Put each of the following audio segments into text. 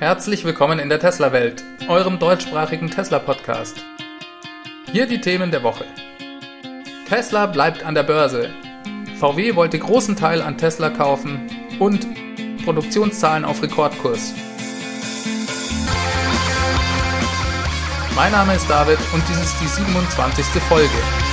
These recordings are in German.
Herzlich willkommen in der Tesla-Welt, eurem deutschsprachigen Tesla-Podcast. Hier die Themen der Woche. Tesla bleibt an der Börse. VW wollte großen Teil an Tesla kaufen und Produktionszahlen auf Rekordkurs. Mein Name ist David und dies ist die 27. Folge.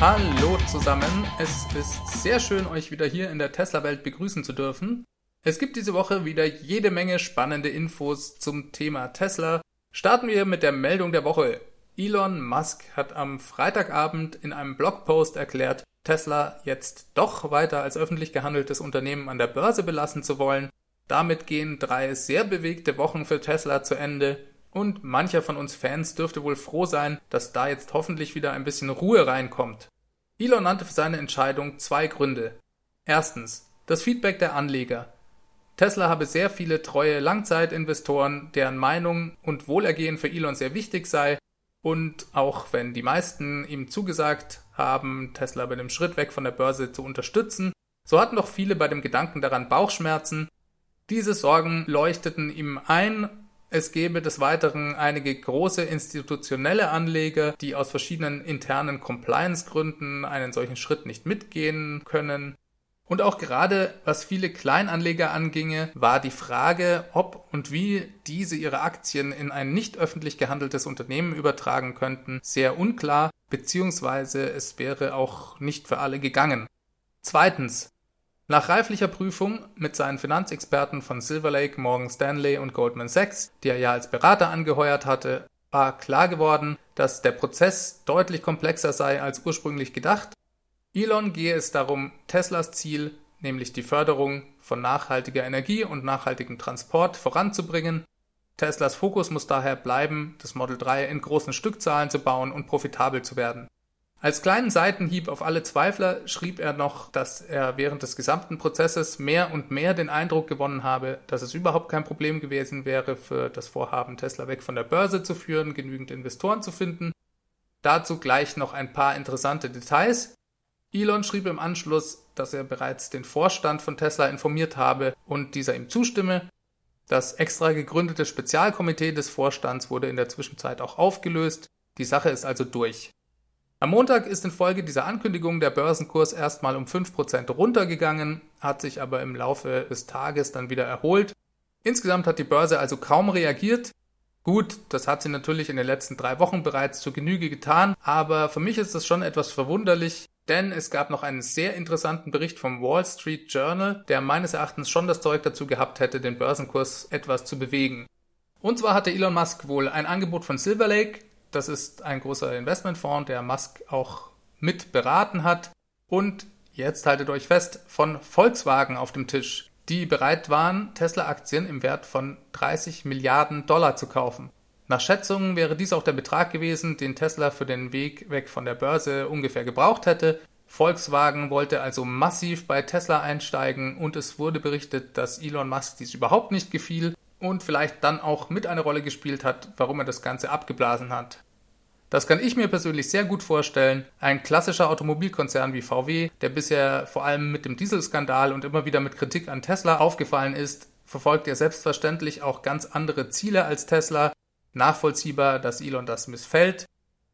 Hallo zusammen, es ist sehr schön, euch wieder hier in der Tesla-Welt begrüßen zu dürfen. Es gibt diese Woche wieder jede Menge spannende Infos zum Thema Tesla. Starten wir mit der Meldung der Woche. Elon Musk hat am Freitagabend in einem Blogpost erklärt, Tesla jetzt doch weiter als öffentlich gehandeltes Unternehmen an der Börse belassen zu wollen. Damit gehen drei sehr bewegte Wochen für Tesla zu Ende. Und mancher von uns Fans dürfte wohl froh sein, dass da jetzt hoffentlich wieder ein bisschen Ruhe reinkommt. Elon nannte für seine Entscheidung zwei Gründe. Erstens, das Feedback der Anleger. Tesla habe sehr viele treue Langzeitinvestoren, deren Meinung und Wohlergehen für Elon sehr wichtig sei. Und auch wenn die meisten ihm zugesagt haben, Tesla bei dem Schritt weg von der Börse zu unterstützen, so hatten doch viele bei dem Gedanken daran Bauchschmerzen. Diese Sorgen leuchteten ihm ein es gäbe des Weiteren einige große institutionelle Anleger, die aus verschiedenen internen Compliance-Gründen einen solchen Schritt nicht mitgehen können. Und auch gerade was viele Kleinanleger anginge, war die Frage, ob und wie diese ihre Aktien in ein nicht öffentlich gehandeltes Unternehmen übertragen könnten, sehr unklar, beziehungsweise es wäre auch nicht für alle gegangen. Zweitens, nach reiflicher Prüfung mit seinen Finanzexperten von Silver Lake, Morgan Stanley und Goldman Sachs, die er ja als Berater angeheuert hatte, war klar geworden, dass der Prozess deutlich komplexer sei als ursprünglich gedacht. Elon gehe es darum, Teslas Ziel, nämlich die Förderung von nachhaltiger Energie und nachhaltigem Transport voranzubringen. Teslas Fokus muss daher bleiben, das Model 3 in großen Stückzahlen zu bauen und profitabel zu werden. Als kleinen Seitenhieb auf alle Zweifler schrieb er noch, dass er während des gesamten Prozesses mehr und mehr den Eindruck gewonnen habe, dass es überhaupt kein Problem gewesen wäre, für das Vorhaben, Tesla weg von der Börse zu führen, genügend Investoren zu finden. Dazu gleich noch ein paar interessante Details. Elon schrieb im Anschluss, dass er bereits den Vorstand von Tesla informiert habe und dieser ihm zustimme. Das extra gegründete Spezialkomitee des Vorstands wurde in der Zwischenzeit auch aufgelöst. Die Sache ist also durch. Am Montag ist infolge dieser Ankündigung der Börsenkurs erstmal um 5% runtergegangen, hat sich aber im Laufe des Tages dann wieder erholt. Insgesamt hat die Börse also kaum reagiert. Gut, das hat sie natürlich in den letzten drei Wochen bereits zur Genüge getan, aber für mich ist das schon etwas verwunderlich, denn es gab noch einen sehr interessanten Bericht vom Wall Street Journal, der meines Erachtens schon das Zeug dazu gehabt hätte, den Börsenkurs etwas zu bewegen. Und zwar hatte Elon Musk wohl ein Angebot von Silver Lake, das ist ein großer Investmentfonds, der Musk auch mit beraten hat. Und jetzt haltet euch fest, von Volkswagen auf dem Tisch, die bereit waren, Tesla-Aktien im Wert von 30 Milliarden Dollar zu kaufen. Nach Schätzungen wäre dies auch der Betrag gewesen, den Tesla für den Weg weg von der Börse ungefähr gebraucht hätte. Volkswagen wollte also massiv bei Tesla einsteigen und es wurde berichtet, dass Elon Musk dies überhaupt nicht gefiel und vielleicht dann auch mit eine Rolle gespielt hat, warum er das Ganze abgeblasen hat. Das kann ich mir persönlich sehr gut vorstellen. Ein klassischer Automobilkonzern wie VW, der bisher vor allem mit dem Dieselskandal und immer wieder mit Kritik an Tesla aufgefallen ist, verfolgt ja selbstverständlich auch ganz andere Ziele als Tesla. Nachvollziehbar, dass Elon das missfällt.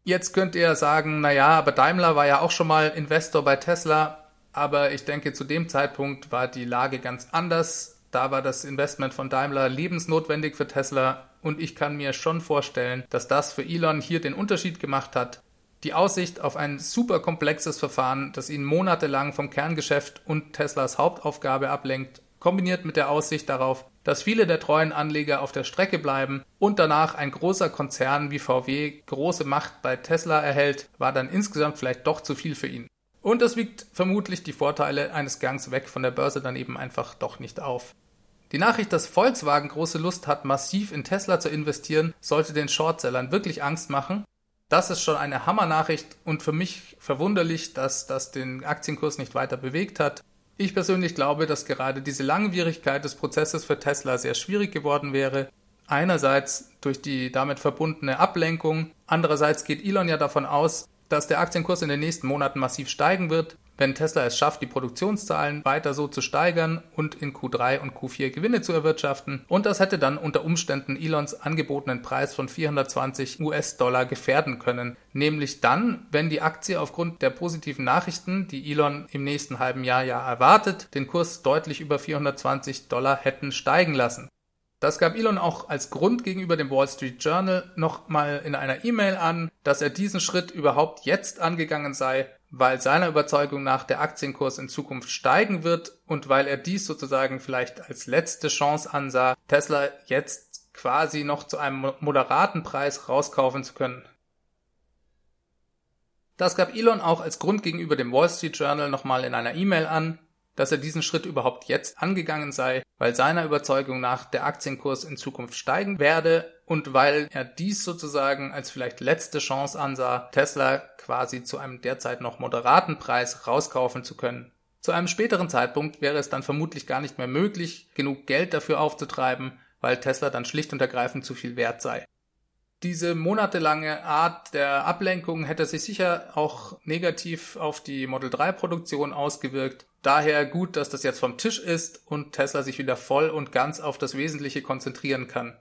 Jetzt könnt ihr sagen, naja, aber Daimler war ja auch schon mal Investor bei Tesla, aber ich denke, zu dem Zeitpunkt war die Lage ganz anders. Da war das Investment von Daimler lebensnotwendig für Tesla und ich kann mir schon vorstellen, dass das für Elon hier den Unterschied gemacht hat. Die Aussicht auf ein super komplexes Verfahren, das ihn monatelang vom Kerngeschäft und Teslas Hauptaufgabe ablenkt, kombiniert mit der Aussicht darauf, dass viele der treuen Anleger auf der Strecke bleiben und danach ein großer Konzern wie VW große Macht bei Tesla erhält, war dann insgesamt vielleicht doch zu viel für ihn. Und das wiegt vermutlich die Vorteile eines Gangs weg von der Börse dann eben einfach doch nicht auf. Die Nachricht, dass Volkswagen große Lust hat, massiv in Tesla zu investieren, sollte den Shortsellern wirklich Angst machen. Das ist schon eine Hammernachricht und für mich verwunderlich, dass das den Aktienkurs nicht weiter bewegt hat. Ich persönlich glaube, dass gerade diese Langwierigkeit des Prozesses für Tesla sehr schwierig geworden wäre. Einerseits durch die damit verbundene Ablenkung, andererseits geht Elon ja davon aus, dass der Aktienkurs in den nächsten Monaten massiv steigen wird, wenn Tesla es schafft, die Produktionszahlen weiter so zu steigern und in Q3 und Q4 Gewinne zu erwirtschaften. Und das hätte dann unter Umständen Elons angebotenen Preis von 420 US-Dollar gefährden können. Nämlich dann, wenn die Aktie aufgrund der positiven Nachrichten, die Elon im nächsten halben Jahr ja erwartet, den Kurs deutlich über 420 Dollar hätten steigen lassen. Das gab Elon auch als Grund gegenüber dem Wall Street Journal nochmal in einer E-Mail an, dass er diesen Schritt überhaupt jetzt angegangen sei, weil seiner Überzeugung nach der Aktienkurs in Zukunft steigen wird und weil er dies sozusagen vielleicht als letzte Chance ansah, Tesla jetzt quasi noch zu einem moderaten Preis rauskaufen zu können. Das gab Elon auch als Grund gegenüber dem Wall Street Journal nochmal in einer E-Mail an, dass er diesen Schritt überhaupt jetzt angegangen sei, weil seiner Überzeugung nach der Aktienkurs in Zukunft steigen werde und weil er dies sozusagen als vielleicht letzte Chance ansah, Tesla quasi zu einem derzeit noch moderaten Preis rauskaufen zu können. Zu einem späteren Zeitpunkt wäre es dann vermutlich gar nicht mehr möglich, genug Geld dafür aufzutreiben, weil Tesla dann schlicht und ergreifend zu viel wert sei. Diese monatelange Art der Ablenkung hätte sich sicher auch negativ auf die Model 3 Produktion ausgewirkt. Daher gut, dass das jetzt vom Tisch ist und Tesla sich wieder voll und ganz auf das Wesentliche konzentrieren kann.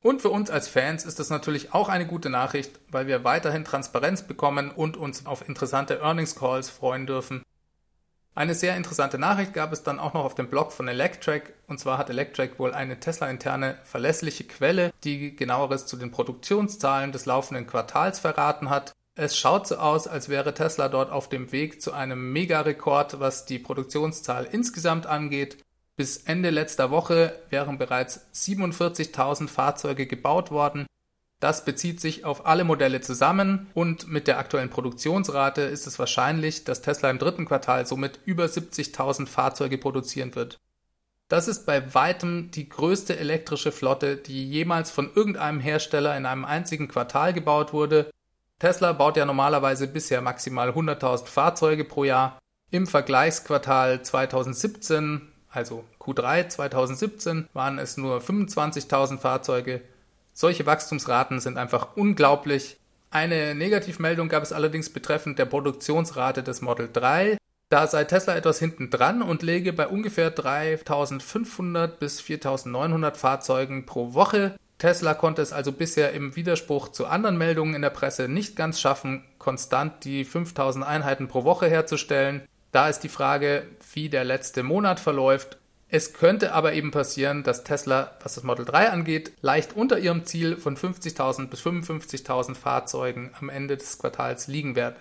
Und für uns als Fans ist das natürlich auch eine gute Nachricht, weil wir weiterhin Transparenz bekommen und uns auf interessante Earnings Calls freuen dürfen. Eine sehr interessante Nachricht gab es dann auch noch auf dem Blog von Electrek. Und zwar hat Electrek wohl eine Tesla-interne verlässliche Quelle, die genaueres zu den Produktionszahlen des laufenden Quartals verraten hat. Es schaut so aus, als wäre Tesla dort auf dem Weg zu einem Megarekord, was die Produktionszahl insgesamt angeht. Bis Ende letzter Woche wären bereits 47.000 Fahrzeuge gebaut worden. Das bezieht sich auf alle Modelle zusammen und mit der aktuellen Produktionsrate ist es wahrscheinlich, dass Tesla im dritten Quartal somit über 70.000 Fahrzeuge produzieren wird. Das ist bei weitem die größte elektrische Flotte, die jemals von irgendeinem Hersteller in einem einzigen Quartal gebaut wurde. Tesla baut ja normalerweise bisher maximal 100.000 Fahrzeuge pro Jahr. Im Vergleichsquartal 2017 also Q3 2017 waren es nur 25.000 Fahrzeuge. Solche Wachstumsraten sind einfach unglaublich. Eine Negativmeldung gab es allerdings betreffend der Produktionsrate des Model 3. Da sei Tesla etwas hinten dran und lege bei ungefähr 3500 bis 4900 Fahrzeugen pro Woche. Tesla konnte es also bisher im Widerspruch zu anderen Meldungen in der Presse nicht ganz schaffen, konstant die 5000 Einheiten pro Woche herzustellen. Da ist die Frage, wie der letzte Monat verläuft. Es könnte aber eben passieren, dass Tesla, was das Model 3 angeht, leicht unter ihrem Ziel von 50.000 bis 55.000 Fahrzeugen am Ende des Quartals liegen werde.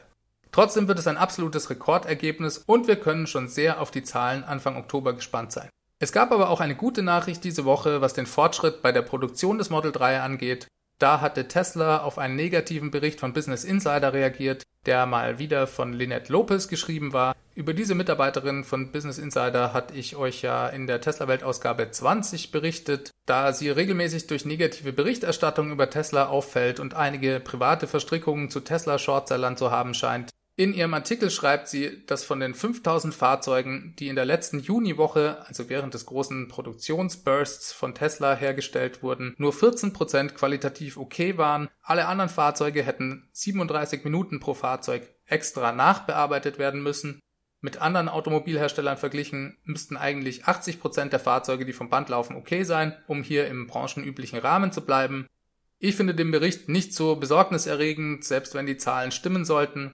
Trotzdem wird es ein absolutes Rekordergebnis und wir können schon sehr auf die Zahlen Anfang Oktober gespannt sein. Es gab aber auch eine gute Nachricht diese Woche, was den Fortschritt bei der Produktion des Model 3 angeht. Da hatte Tesla auf einen negativen Bericht von Business Insider reagiert, der mal wieder von Lynette Lopez geschrieben war. Über diese Mitarbeiterin von Business Insider hatte ich euch ja in der Tesla-Welt-Ausgabe 20 berichtet, da sie regelmäßig durch negative Berichterstattung über Tesla auffällt und einige private Verstrickungen zu Tesla-Shortsellern zu haben scheint. In ihrem Artikel schreibt sie, dass von den 5000 Fahrzeugen, die in der letzten Juniwoche, also während des großen Produktionsbursts von Tesla hergestellt wurden, nur 14% qualitativ okay waren. Alle anderen Fahrzeuge hätten 37 Minuten pro Fahrzeug extra nachbearbeitet werden müssen. Mit anderen Automobilherstellern verglichen müssten eigentlich 80% der Fahrzeuge, die vom Band laufen, okay sein, um hier im branchenüblichen Rahmen zu bleiben. Ich finde den Bericht nicht so besorgniserregend, selbst wenn die Zahlen stimmen sollten.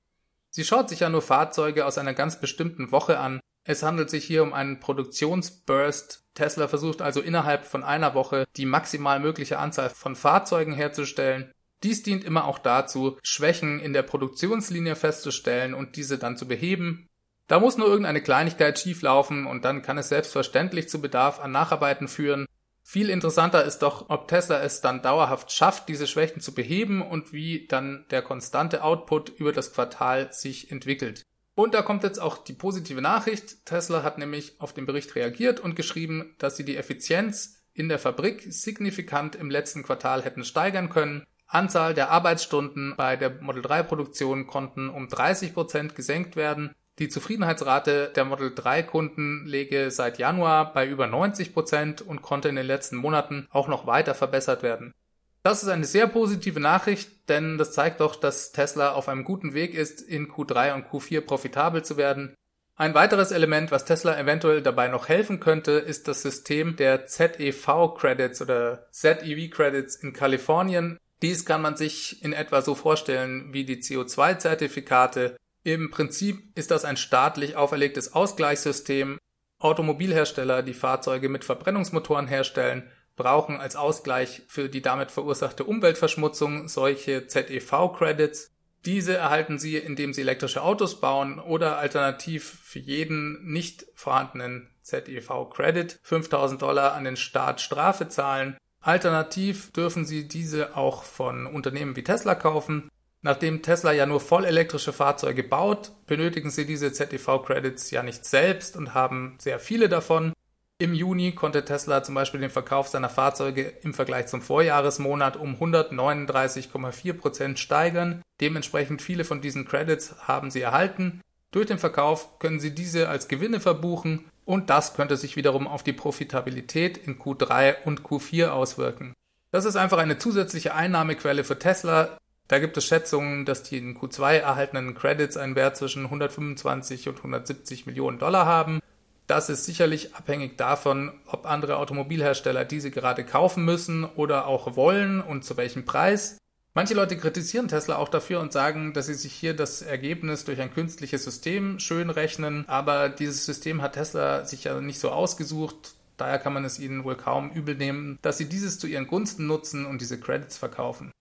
Sie schaut sich ja nur Fahrzeuge aus einer ganz bestimmten Woche an. Es handelt sich hier um einen Produktionsburst. Tesla versucht also innerhalb von einer Woche die maximal mögliche Anzahl von Fahrzeugen herzustellen. Dies dient immer auch dazu, Schwächen in der Produktionslinie festzustellen und diese dann zu beheben. Da muss nur irgendeine Kleinigkeit schieflaufen und dann kann es selbstverständlich zu Bedarf an Nacharbeiten führen. Viel interessanter ist doch, ob Tesla es dann dauerhaft schafft, diese Schwächen zu beheben und wie dann der konstante Output über das Quartal sich entwickelt. Und da kommt jetzt auch die positive Nachricht. Tesla hat nämlich auf den Bericht reagiert und geschrieben, dass sie die Effizienz in der Fabrik signifikant im letzten Quartal hätten steigern können. Anzahl der Arbeitsstunden bei der Model 3 Produktion konnten um 30 Prozent gesenkt werden. Die Zufriedenheitsrate der Model 3 Kunden läge seit Januar bei über 90 Prozent und konnte in den letzten Monaten auch noch weiter verbessert werden. Das ist eine sehr positive Nachricht, denn das zeigt doch, dass Tesla auf einem guten Weg ist, in Q3 und Q4 profitabel zu werden. Ein weiteres Element, was Tesla eventuell dabei noch helfen könnte, ist das System der ZEV Credits oder ZEV Credits in Kalifornien. Dies kann man sich in etwa so vorstellen wie die CO2-Zertifikate im Prinzip ist das ein staatlich auferlegtes Ausgleichssystem. Automobilhersteller, die Fahrzeuge mit Verbrennungsmotoren herstellen, brauchen als Ausgleich für die damit verursachte Umweltverschmutzung solche ZEV-Credits. Diese erhalten sie, indem sie elektrische Autos bauen oder alternativ für jeden nicht vorhandenen ZEV-Credit 5000 Dollar an den Staat Strafe zahlen. Alternativ dürfen sie diese auch von Unternehmen wie Tesla kaufen. Nachdem Tesla ja nur vollelektrische Fahrzeuge baut, benötigen sie diese ZEV-Credits ja nicht selbst und haben sehr viele davon. Im Juni konnte Tesla zum Beispiel den Verkauf seiner Fahrzeuge im Vergleich zum Vorjahresmonat um 139,4 Prozent steigern. Dementsprechend viele von diesen Credits haben sie erhalten. Durch den Verkauf können sie diese als Gewinne verbuchen und das könnte sich wiederum auf die Profitabilität in Q3 und Q4 auswirken. Das ist einfach eine zusätzliche Einnahmequelle für Tesla, da gibt es Schätzungen, dass die in Q2 erhaltenen Credits einen Wert zwischen 125 und 170 Millionen Dollar haben. Das ist sicherlich abhängig davon, ob andere Automobilhersteller diese gerade kaufen müssen oder auch wollen und zu welchem Preis. Manche Leute kritisieren Tesla auch dafür und sagen, dass sie sich hier das Ergebnis durch ein künstliches System schön rechnen, aber dieses System hat Tesla sich ja nicht so ausgesucht. Daher kann man es ihnen wohl kaum übel nehmen, dass sie dieses zu ihren Gunsten nutzen und diese Credits verkaufen.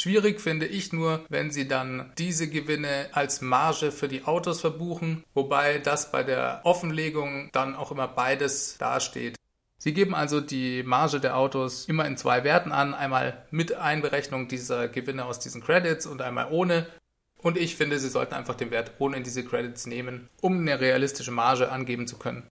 Schwierig finde ich nur, wenn sie dann diese Gewinne als Marge für die Autos verbuchen, wobei das bei der Offenlegung dann auch immer beides dasteht. Sie geben also die Marge der Autos immer in zwei Werten an, einmal mit Einberechnung dieser Gewinne aus diesen Credits und einmal ohne. Und ich finde, Sie sollten einfach den Wert ohne diese Credits nehmen, um eine realistische Marge angeben zu können.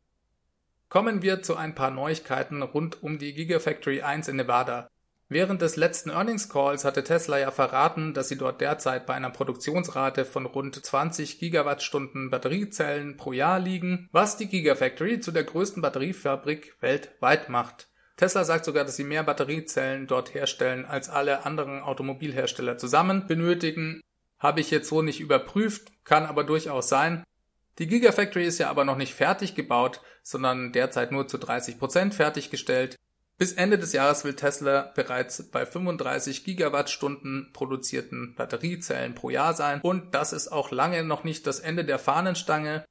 Kommen wir zu ein paar Neuigkeiten rund um die Gigafactory 1 in Nevada. Während des letzten Earnings Calls hatte Tesla ja verraten, dass sie dort derzeit bei einer Produktionsrate von rund 20 Gigawattstunden Batteriezellen pro Jahr liegen, was die Gigafactory zu der größten Batteriefabrik weltweit macht. Tesla sagt sogar, dass sie mehr Batteriezellen dort herstellen, als alle anderen Automobilhersteller zusammen benötigen. Habe ich jetzt so nicht überprüft, kann aber durchaus sein. Die Gigafactory ist ja aber noch nicht fertig gebaut, sondern derzeit nur zu 30 Prozent fertiggestellt. Bis Ende des Jahres will Tesla bereits bei 35 Gigawattstunden produzierten Batteriezellen pro Jahr sein und das ist auch lange noch nicht das Ende der Fahnenstange.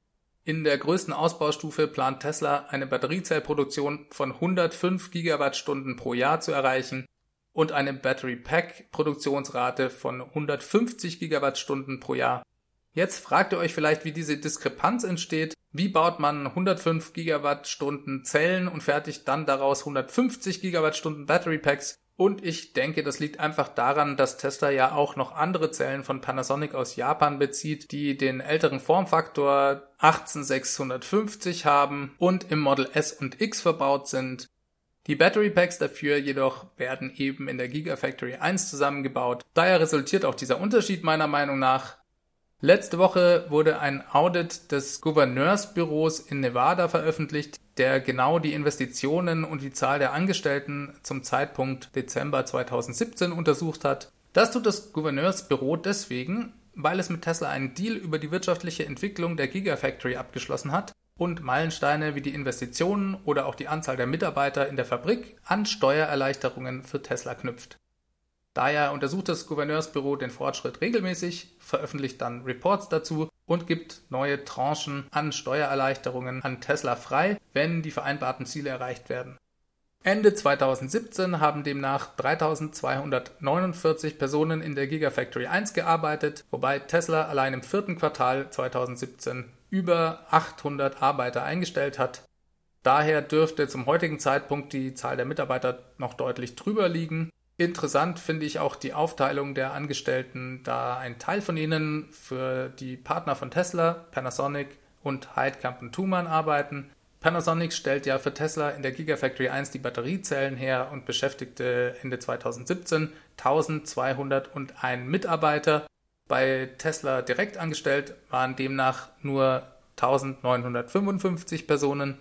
In der größten Ausbaustufe plant Tesla eine Batteriezellproduktion von 105 Gigawattstunden pro Jahr zu erreichen und eine Battery Pack Produktionsrate von 150 Gigawattstunden pro Jahr. Jetzt fragt ihr euch vielleicht, wie diese Diskrepanz entsteht. Wie baut man 105 Gigawattstunden Zellen und fertigt dann daraus 150 Gigawattstunden Battery Packs? Und ich denke, das liegt einfach daran, dass Tesla ja auch noch andere Zellen von Panasonic aus Japan bezieht, die den älteren Formfaktor 18650 haben und im Model S und X verbaut sind. Die Battery Packs dafür jedoch werden eben in der Gigafactory 1 zusammengebaut. Daher resultiert auch dieser Unterschied meiner Meinung nach. Letzte Woche wurde ein Audit des Gouverneursbüros in Nevada veröffentlicht, der genau die Investitionen und die Zahl der Angestellten zum Zeitpunkt Dezember 2017 untersucht hat. Das tut das Gouverneursbüro deswegen, weil es mit Tesla einen Deal über die wirtschaftliche Entwicklung der Gigafactory abgeschlossen hat und Meilensteine wie die Investitionen oder auch die Anzahl der Mitarbeiter in der Fabrik an Steuererleichterungen für Tesla knüpft. Daher untersucht das Gouverneursbüro den Fortschritt regelmäßig, veröffentlicht dann Reports dazu und gibt neue Tranchen an Steuererleichterungen an Tesla frei, wenn die vereinbarten Ziele erreicht werden. Ende 2017 haben demnach 3249 Personen in der Gigafactory 1 gearbeitet, wobei Tesla allein im vierten Quartal 2017 über 800 Arbeiter eingestellt hat. Daher dürfte zum heutigen Zeitpunkt die Zahl der Mitarbeiter noch deutlich drüber liegen. Interessant finde ich auch die Aufteilung der Angestellten, da ein Teil von ihnen für die Partner von Tesla, Panasonic und Heidkamp und Thumann arbeiten. Panasonic stellt ja für Tesla in der Gigafactory 1 die Batteriezellen her und beschäftigte Ende 2017 1201 Mitarbeiter. Bei Tesla direkt angestellt waren demnach nur 1955 Personen.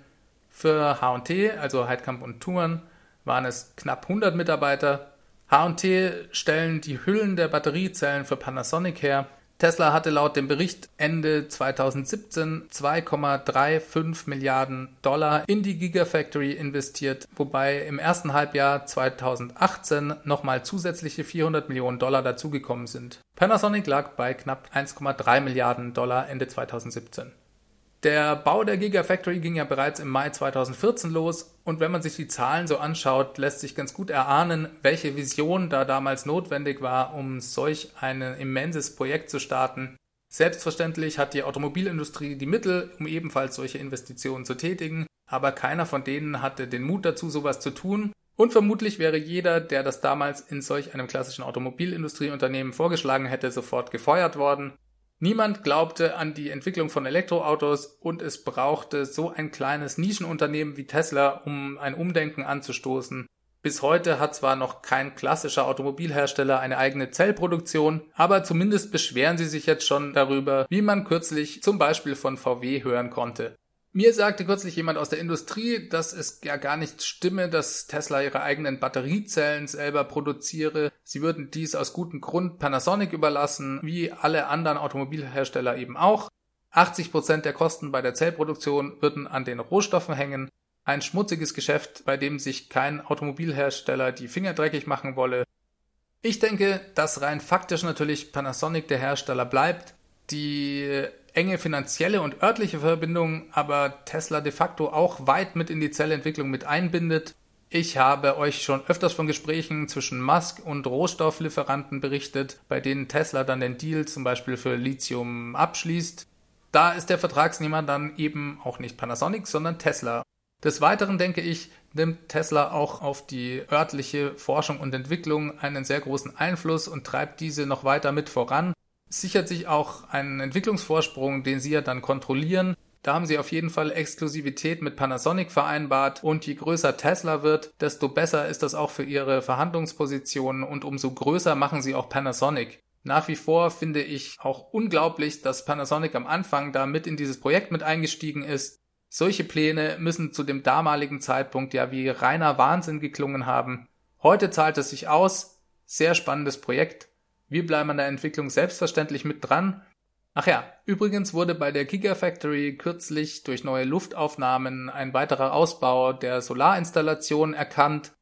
Für HT, also Heidkamp und Thumann, waren es knapp 100 Mitarbeiter. HT stellen die Hüllen der Batteriezellen für Panasonic her. Tesla hatte laut dem Bericht Ende 2017 2,35 Milliarden Dollar in die Gigafactory investiert, wobei im ersten Halbjahr 2018 nochmal zusätzliche 400 Millionen Dollar dazugekommen sind. Panasonic lag bei knapp 1,3 Milliarden Dollar Ende 2017. Der Bau der Gigafactory ging ja bereits im Mai 2014 los und wenn man sich die Zahlen so anschaut, lässt sich ganz gut erahnen, welche Vision da damals notwendig war, um solch ein immenses Projekt zu starten. Selbstverständlich hat die Automobilindustrie die Mittel, um ebenfalls solche Investitionen zu tätigen, aber keiner von denen hatte den Mut dazu, sowas zu tun. Und vermutlich wäre jeder, der das damals in solch einem klassischen Automobilindustrieunternehmen vorgeschlagen hätte, sofort gefeuert worden. Niemand glaubte an die Entwicklung von Elektroautos und es brauchte so ein kleines Nischenunternehmen wie Tesla, um ein Umdenken anzustoßen. Bis heute hat zwar noch kein klassischer Automobilhersteller eine eigene Zellproduktion, aber zumindest beschweren sie sich jetzt schon darüber, wie man kürzlich zum Beispiel von VW hören konnte. Mir sagte kürzlich jemand aus der Industrie, dass es ja gar nicht stimme, dass Tesla ihre eigenen Batteriezellen selber produziere. Sie würden dies aus gutem Grund Panasonic überlassen, wie alle anderen Automobilhersteller eben auch. 80 Prozent der Kosten bei der Zellproduktion würden an den Rohstoffen hängen. Ein schmutziges Geschäft, bei dem sich kein Automobilhersteller die Finger dreckig machen wolle. Ich denke, dass rein faktisch natürlich Panasonic der Hersteller bleibt. Die enge finanzielle und örtliche Verbindung aber Tesla de facto auch weit mit in die Zellentwicklung mit einbindet. Ich habe euch schon öfters von Gesprächen zwischen Musk und Rohstofflieferanten berichtet, bei denen Tesla dann den Deal zum Beispiel für Lithium abschließt. Da ist der Vertragsnehmer dann eben auch nicht Panasonic, sondern Tesla. Des Weiteren denke ich, nimmt Tesla auch auf die örtliche Forschung und Entwicklung einen sehr großen Einfluss und treibt diese noch weiter mit voran sichert sich auch einen Entwicklungsvorsprung, den sie ja dann kontrollieren. Da haben sie auf jeden Fall Exklusivität mit Panasonic vereinbart und je größer Tesla wird, desto besser ist das auch für ihre Verhandlungspositionen und umso größer machen sie auch Panasonic. Nach wie vor finde ich auch unglaublich, dass Panasonic am Anfang da mit in dieses Projekt mit eingestiegen ist. Solche Pläne müssen zu dem damaligen Zeitpunkt ja wie reiner Wahnsinn geklungen haben. Heute zahlt es sich aus. Sehr spannendes Projekt. Wir bleiben an der Entwicklung selbstverständlich mit dran. Ach ja, übrigens wurde bei der Gigafactory kürzlich durch neue Luftaufnahmen ein weiterer Ausbau der Solarinstallation erkannt.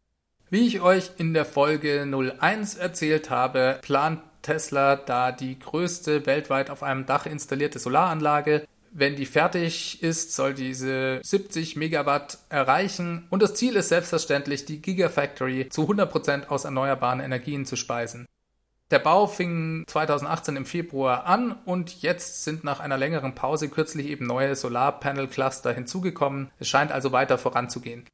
Wie ich euch in der Folge 01 erzählt habe, plant Tesla da die größte weltweit auf einem Dach installierte Solaranlage. Wenn die fertig ist, soll diese 70 Megawatt erreichen und das Ziel ist selbstverständlich, die Gigafactory zu 100% aus erneuerbaren Energien zu speisen. Der Bau fing 2018 im Februar an und jetzt sind nach einer längeren Pause kürzlich eben neue Solarpanel-Cluster hinzugekommen. Es scheint also weiter voranzugehen.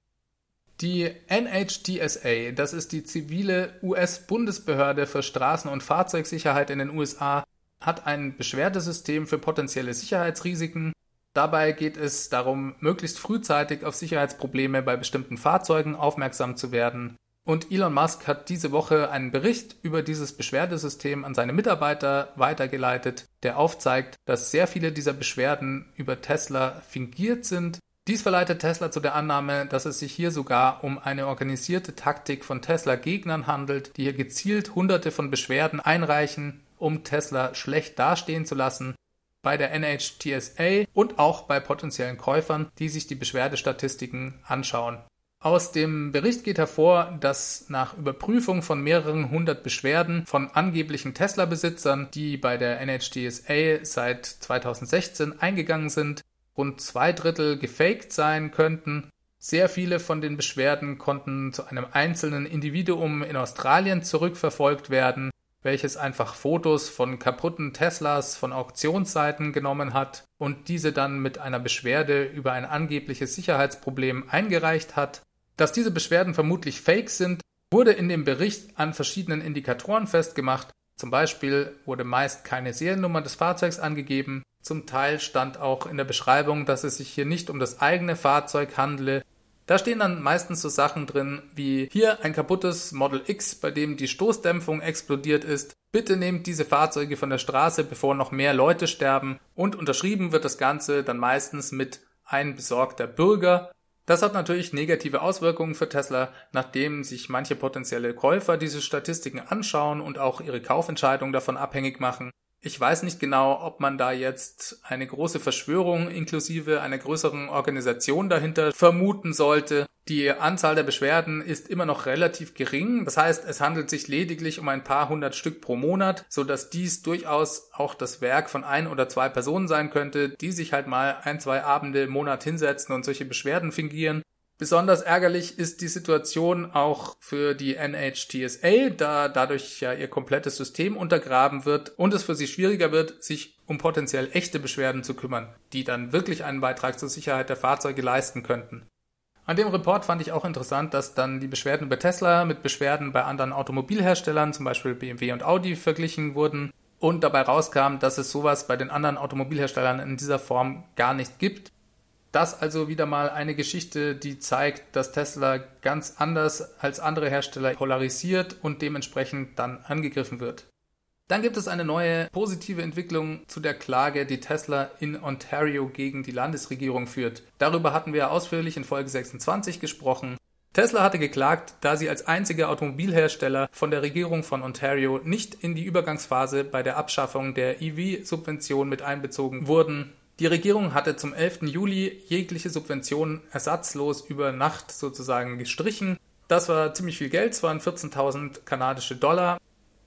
Die NHTSA, das ist die zivile US-Bundesbehörde für Straßen- und Fahrzeugsicherheit in den USA, hat ein Beschwerdesystem für potenzielle Sicherheitsrisiken. Dabei geht es darum, möglichst frühzeitig auf Sicherheitsprobleme bei bestimmten Fahrzeugen aufmerksam zu werden. Und Elon Musk hat diese Woche einen Bericht über dieses Beschwerdesystem an seine Mitarbeiter weitergeleitet, der aufzeigt, dass sehr viele dieser Beschwerden über Tesla fingiert sind. Dies verleitet Tesla zu der Annahme, dass es sich hier sogar um eine organisierte Taktik von Tesla-Gegnern handelt, die hier gezielt hunderte von Beschwerden einreichen, um Tesla schlecht dastehen zu lassen, bei der NHTSA und auch bei potenziellen Käufern, die sich die Beschwerdestatistiken anschauen. Aus dem Bericht geht hervor, dass nach Überprüfung von mehreren hundert Beschwerden von angeblichen Tesla-Besitzern, die bei der NHTSA seit 2016 eingegangen sind, rund zwei Drittel gefaked sein könnten. Sehr viele von den Beschwerden konnten zu einem einzelnen Individuum in Australien zurückverfolgt werden, welches einfach Fotos von kaputten Teslas von Auktionsseiten genommen hat und diese dann mit einer Beschwerde über ein angebliches Sicherheitsproblem eingereicht hat. Dass diese Beschwerden vermutlich fake sind, wurde in dem Bericht an verschiedenen Indikatoren festgemacht. Zum Beispiel wurde meist keine Seriennummer des Fahrzeugs angegeben. Zum Teil stand auch in der Beschreibung, dass es sich hier nicht um das eigene Fahrzeug handle. Da stehen dann meistens so Sachen drin wie hier ein kaputtes Model X, bei dem die Stoßdämpfung explodiert ist. Bitte nehmt diese Fahrzeuge von der Straße, bevor noch mehr Leute sterben. Und unterschrieben wird das Ganze dann meistens mit ein besorgter Bürger. Das hat natürlich negative Auswirkungen für Tesla, nachdem sich manche potenzielle Käufer diese Statistiken anschauen und auch ihre Kaufentscheidung davon abhängig machen. Ich weiß nicht genau, ob man da jetzt eine große Verschwörung inklusive einer größeren Organisation dahinter vermuten sollte. Die Anzahl der Beschwerden ist immer noch relativ gering. Das heißt, es handelt sich lediglich um ein paar hundert Stück pro Monat, so dass dies durchaus auch das Werk von ein oder zwei Personen sein könnte, die sich halt mal ein, zwei Abende im Monat hinsetzen und solche Beschwerden fingieren. Besonders ärgerlich ist die Situation auch für die NHTSA, da dadurch ja ihr komplettes System untergraben wird und es für sie schwieriger wird, sich um potenziell echte Beschwerden zu kümmern, die dann wirklich einen Beitrag zur Sicherheit der Fahrzeuge leisten könnten. An dem Report fand ich auch interessant, dass dann die Beschwerden über Tesla mit Beschwerden bei anderen Automobilherstellern, zum Beispiel BMW und Audi, verglichen wurden und dabei rauskam, dass es sowas bei den anderen Automobilherstellern in dieser Form gar nicht gibt das also wieder mal eine Geschichte, die zeigt, dass Tesla ganz anders als andere Hersteller polarisiert und dementsprechend dann angegriffen wird. Dann gibt es eine neue positive Entwicklung zu der Klage, die Tesla in Ontario gegen die Landesregierung führt. Darüber hatten wir ausführlich in Folge 26 gesprochen. Tesla hatte geklagt, da sie als einziger Automobilhersteller von der Regierung von Ontario nicht in die Übergangsphase bei der Abschaffung der EV-Subvention mit einbezogen wurden die Regierung hatte zum 11. Juli jegliche Subventionen ersatzlos über Nacht sozusagen gestrichen. Das war ziemlich viel Geld, es waren 14.000 kanadische Dollar.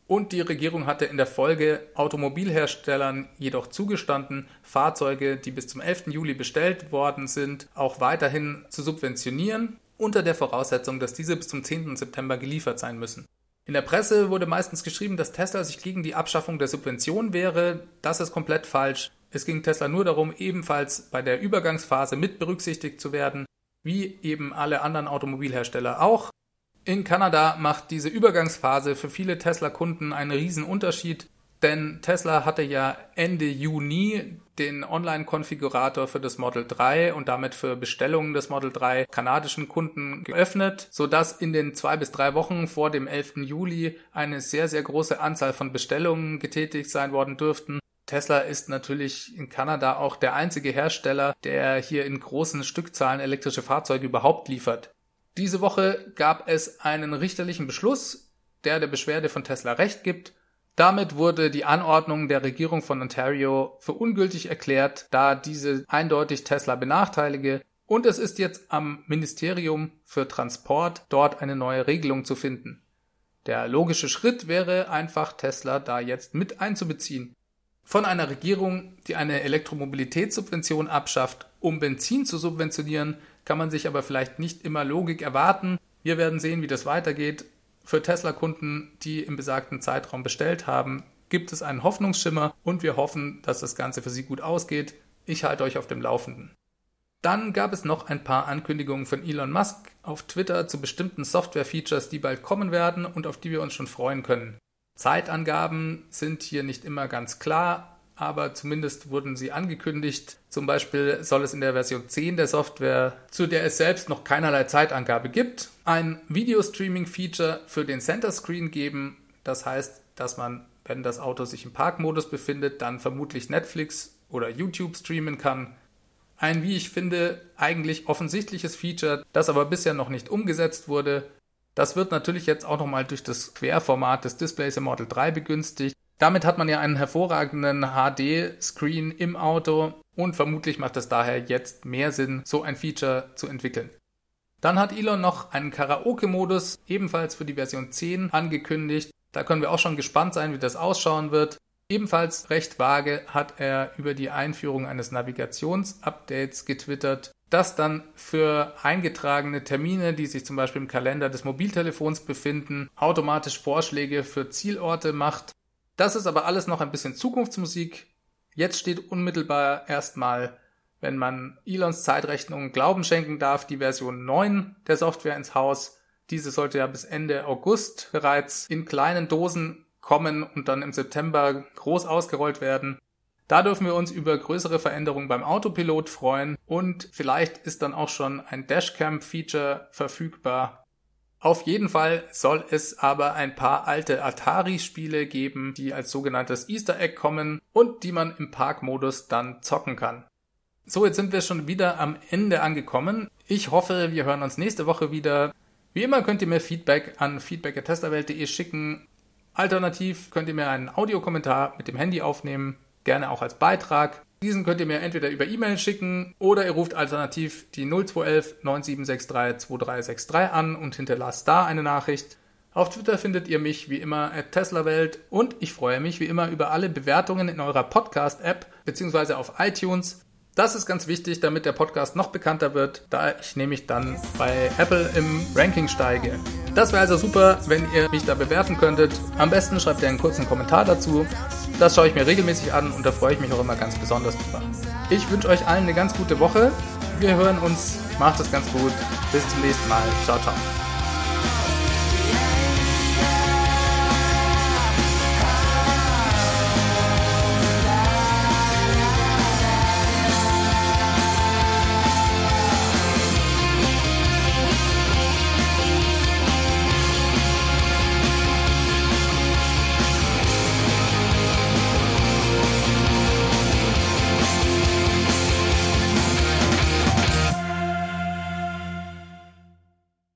Und die Regierung hatte in der Folge Automobilherstellern jedoch zugestanden, Fahrzeuge, die bis zum 11. Juli bestellt worden sind, auch weiterhin zu subventionieren, unter der Voraussetzung, dass diese bis zum 10. September geliefert sein müssen. In der Presse wurde meistens geschrieben, dass Tesla sich gegen die Abschaffung der Subvention wäre. Das ist komplett falsch. Es ging Tesla nur darum, ebenfalls bei der Übergangsphase mit berücksichtigt zu werden, wie eben alle anderen Automobilhersteller auch. In Kanada macht diese Übergangsphase für viele Tesla-Kunden einen riesen Unterschied, denn Tesla hatte ja Ende Juni den Online-Konfigurator für das Model 3 und damit für Bestellungen des Model 3 kanadischen Kunden geöffnet, sodass in den zwei bis drei Wochen vor dem 11. Juli eine sehr, sehr große Anzahl von Bestellungen getätigt sein worden dürften Tesla ist natürlich in Kanada auch der einzige Hersteller, der hier in großen Stückzahlen elektrische Fahrzeuge überhaupt liefert. Diese Woche gab es einen richterlichen Beschluss, der der Beschwerde von Tesla Recht gibt. Damit wurde die Anordnung der Regierung von Ontario für ungültig erklärt, da diese eindeutig Tesla benachteilige und es ist jetzt am Ministerium für Transport, dort eine neue Regelung zu finden. Der logische Schritt wäre einfach, Tesla da jetzt mit einzubeziehen. Von einer Regierung, die eine Elektromobilitätssubvention abschafft, um Benzin zu subventionieren, kann man sich aber vielleicht nicht immer Logik erwarten. Wir werden sehen, wie das weitergeht. Für Tesla-Kunden, die im besagten Zeitraum bestellt haben, gibt es einen Hoffnungsschimmer und wir hoffen, dass das Ganze für Sie gut ausgeht. Ich halte euch auf dem Laufenden. Dann gab es noch ein paar Ankündigungen von Elon Musk auf Twitter zu bestimmten Software-Features, die bald kommen werden und auf die wir uns schon freuen können. Zeitangaben sind hier nicht immer ganz klar, aber zumindest wurden sie angekündigt. Zum Beispiel soll es in der Version 10 der Software, zu der es selbst noch keinerlei Zeitangabe gibt, ein Video-Streaming-Feature für den Center Screen geben. Das heißt, dass man, wenn das Auto sich im Parkmodus befindet, dann vermutlich Netflix oder YouTube streamen kann. Ein, wie ich finde, eigentlich offensichtliches Feature, das aber bisher noch nicht umgesetzt wurde. Das wird natürlich jetzt auch nochmal durch das Querformat des Displays im Model 3 begünstigt. Damit hat man ja einen hervorragenden HD-Screen im Auto und vermutlich macht es daher jetzt mehr Sinn, so ein Feature zu entwickeln. Dann hat Elon noch einen Karaoke-Modus, ebenfalls für die Version 10, angekündigt. Da können wir auch schon gespannt sein, wie das ausschauen wird. Ebenfalls recht vage hat er über die Einführung eines Navigationsupdates getwittert das dann für eingetragene Termine, die sich zum Beispiel im Kalender des Mobiltelefons befinden, automatisch Vorschläge für Zielorte macht. Das ist aber alles noch ein bisschen Zukunftsmusik. Jetzt steht unmittelbar erstmal, wenn man Elons Zeitrechnung Glauben schenken darf, die Version 9 der Software ins Haus. Diese sollte ja bis Ende August bereits in kleinen Dosen kommen und dann im September groß ausgerollt werden. Da dürfen wir uns über größere Veränderungen beim Autopilot freuen und vielleicht ist dann auch schon ein Dashcam-Feature verfügbar. Auf jeden Fall soll es aber ein paar alte Atari-Spiele geben, die als sogenanntes Easter Egg kommen und die man im Parkmodus dann zocken kann. So, jetzt sind wir schon wieder am Ende angekommen. Ich hoffe, wir hören uns nächste Woche wieder. Wie immer könnt ihr mir Feedback an feedback.testerwelt.de schicken. Alternativ könnt ihr mir einen Audiokommentar mit dem Handy aufnehmen, gerne auch als Beitrag. Diesen könnt ihr mir entweder über E-Mail schicken oder ihr ruft alternativ die 0211 9763 2363 an und hinterlasst da eine Nachricht. Auf Twitter findet ihr mich wie immer at TeslaWelt und ich freue mich wie immer über alle Bewertungen in eurer Podcast-App bzw. auf iTunes. Das ist ganz wichtig, damit der Podcast noch bekannter wird, da ich nämlich dann bei Apple im Ranking steige. Das wäre also super, wenn ihr mich da bewerten könntet. Am besten schreibt ihr einen kurzen Kommentar dazu. Das schaue ich mir regelmäßig an und da freue ich mich auch immer ganz besonders drüber. Ich wünsche euch allen eine ganz gute Woche. Wir hören uns. Macht es ganz gut. Bis zum nächsten Mal. Ciao, ciao.